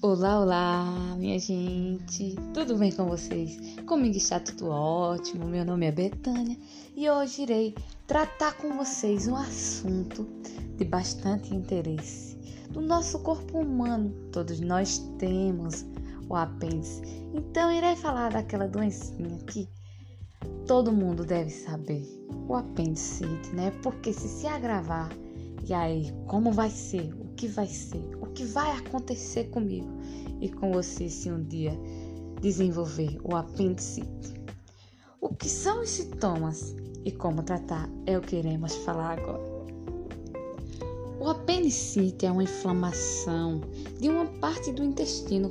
Olá, olá, minha gente! Tudo bem com vocês? Comigo está tudo ótimo. Meu nome é Betânia e hoje irei tratar com vocês um assunto de bastante interesse. Do nosso corpo humano, todos nós temos o apêndice. Então, irei falar daquela doencinha que todo mundo deve saber: o apendicite, né? Porque se se agravar, e aí, como vai ser? Que vai ser? O que vai acontecer comigo e com você se um dia desenvolver o apendicite? O que são os sintomas e como tratar é o que iremos falar agora. O apendicite é uma inflamação de uma parte do intestino